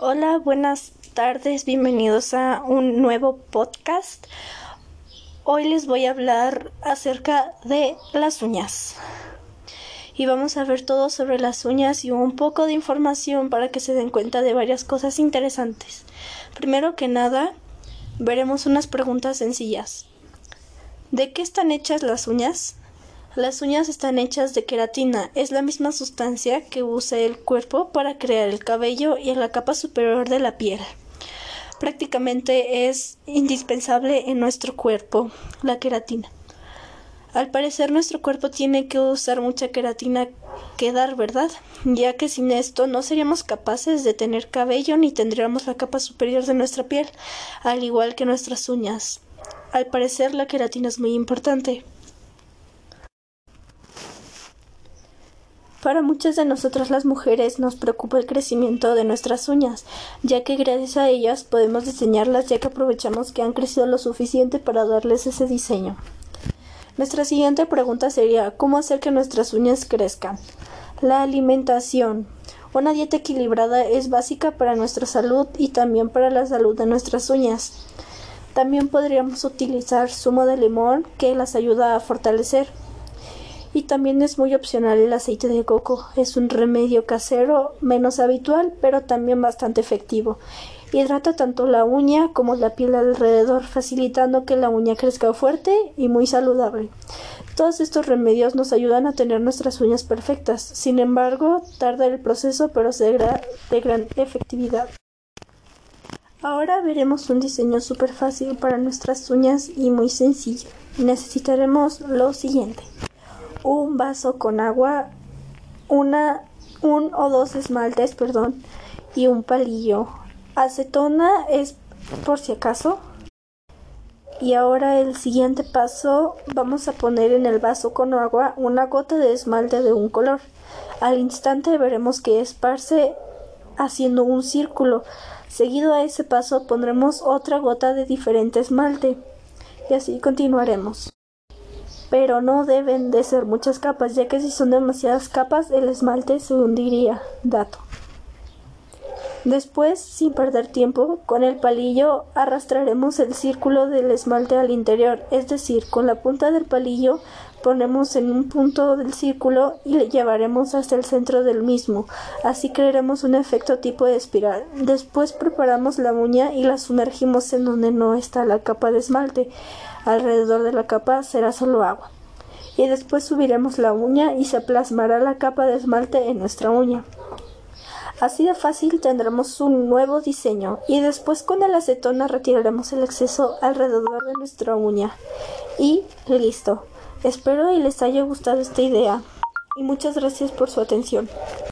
Hola, buenas tardes, bienvenidos a un nuevo podcast. Hoy les voy a hablar acerca de las uñas. Y vamos a ver todo sobre las uñas y un poco de información para que se den cuenta de varias cosas interesantes. Primero que nada, veremos unas preguntas sencillas. ¿De qué están hechas las uñas? Las uñas están hechas de queratina, es la misma sustancia que usa el cuerpo para crear el cabello y la capa superior de la piel. Prácticamente es indispensable en nuestro cuerpo la queratina. Al parecer nuestro cuerpo tiene que usar mucha queratina que dar, ¿verdad? Ya que sin esto no seríamos capaces de tener cabello ni tendríamos la capa superior de nuestra piel, al igual que nuestras uñas. Al parecer la queratina es muy importante. Para muchas de nosotras las mujeres nos preocupa el crecimiento de nuestras uñas, ya que gracias a ellas podemos diseñarlas ya que aprovechamos que han crecido lo suficiente para darles ese diseño. Nuestra siguiente pregunta sería ¿cómo hacer que nuestras uñas crezcan? La alimentación. Una dieta equilibrada es básica para nuestra salud y también para la salud de nuestras uñas. También podríamos utilizar zumo de limón que las ayuda a fortalecer y también es muy opcional el aceite de coco. Es un remedio casero menos habitual, pero también bastante efectivo. Hidrata tanto la uña como la piel alrededor, facilitando que la uña crezca fuerte y muy saludable. Todos estos remedios nos ayudan a tener nuestras uñas perfectas. Sin embargo, tarda el proceso, pero será de gran efectividad. Ahora veremos un diseño súper fácil para nuestras uñas y muy sencillo. Necesitaremos lo siguiente un vaso con agua, una, un o dos esmaltes, perdón, y un palillo. Acetona es por si acaso. Y ahora el siguiente paso vamos a poner en el vaso con agua una gota de esmalte de un color. Al instante veremos que esparce haciendo un círculo. Seguido a ese paso pondremos otra gota de diferente esmalte. Y así continuaremos pero no deben de ser muchas capas, ya que si son demasiadas capas el esmalte se hundiría. Dato. Después, sin perder tiempo, con el palillo arrastraremos el círculo del esmalte al interior, es decir, con la punta del palillo ponemos en un punto del círculo y le llevaremos hasta el centro del mismo. Así crearemos un efecto tipo de espiral. Después preparamos la uña y la sumergimos en donde no está la capa de esmalte. Alrededor de la capa será solo agua. Y después subiremos la uña y se plasmará la capa de esmalte en nuestra uña. Así de fácil tendremos un nuevo diseño y después con el acetona retiraremos el exceso alrededor de nuestra uña. Y listo. Espero y les haya gustado esta idea y muchas gracias por su atención.